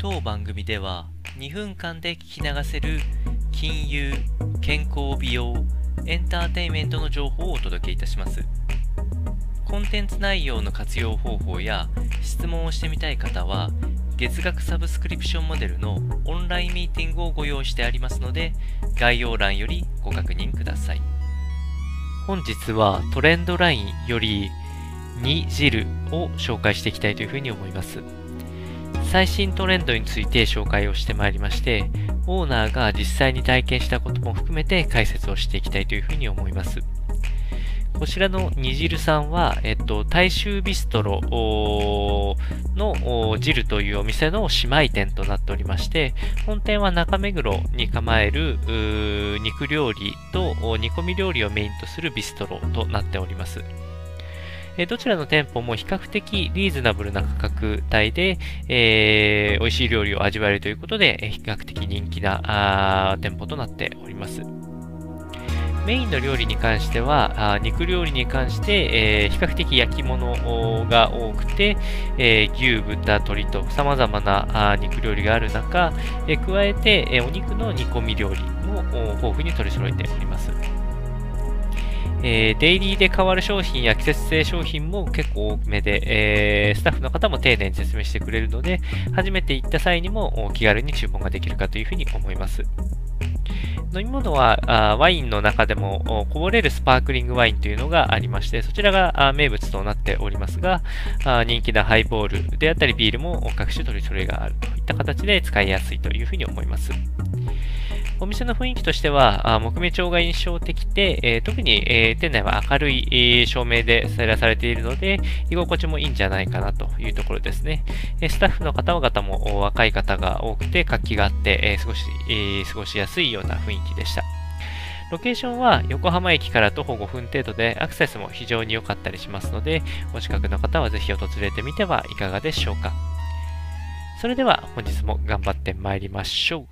当番組では2分間で聞き流せる金融、健康美容、エンターテインメントの情報をお届けいたします。コンテンツ内容の活用方法や質問をしてみたい方は月額サブスクリプションモデルのオンラインミーティングをご用意してありますので概要欄よりご確認ください。本日はトレンドラインより2汁を紹介していきたいというふうに思います。最新トレンドについて紹介をしてまいりましてオーナーが実際に体験したことも含めて解説をしていきたいというふうに思いますこちらの煮汁さんは、えっと、大衆ビストロの汁というお店の姉妹店となっておりまして、本店は中目黒に構える肉料理と煮込み料理をメインとするビストロとなっております。えどちらの店舗も比較的リーズナブルな価格帯で、えー、美味しい料理を味わえるということで、比較的人気な店舗となっております。メインの料理に関しては、あ肉料理に関して、えー、比較的焼き物が多くて、えー、牛、豚、鶏と様々なあ肉料理がある中、えー、加えて、えお肉の煮込み料理も豊富に取り揃えております。えー、デイリーで変わる商品や季節性商品も結構多めで、えー、スタッフの方も丁寧に説明してくれるので、初めて行った際にも気軽に注文ができるかというふうに思います。飲み物はワインの中でもこぼれるスパークリングワインというのがありまして、そちらが名物となっておりますが、人気なハイボールであったりビールも各種取り揃えがあるといった形で使いやすいというふうに思います。お店の雰囲気としては、木目調が印象的で、えー、特に、えー、店内は明るい、えー、照明で照らされているので、居心地もいいんじゃないかなというところですね。えスタッフの方々も若い方が多くて活気があって、え過ごし、え過ごしやすいような雰囲気でした。ロケーションは横浜駅から徒歩5分程度でアクセスも非常に良かったりしますので、お近くの方はぜひ訪れてみてはいかがでしょうか。それでは本日も頑張って参りましょう。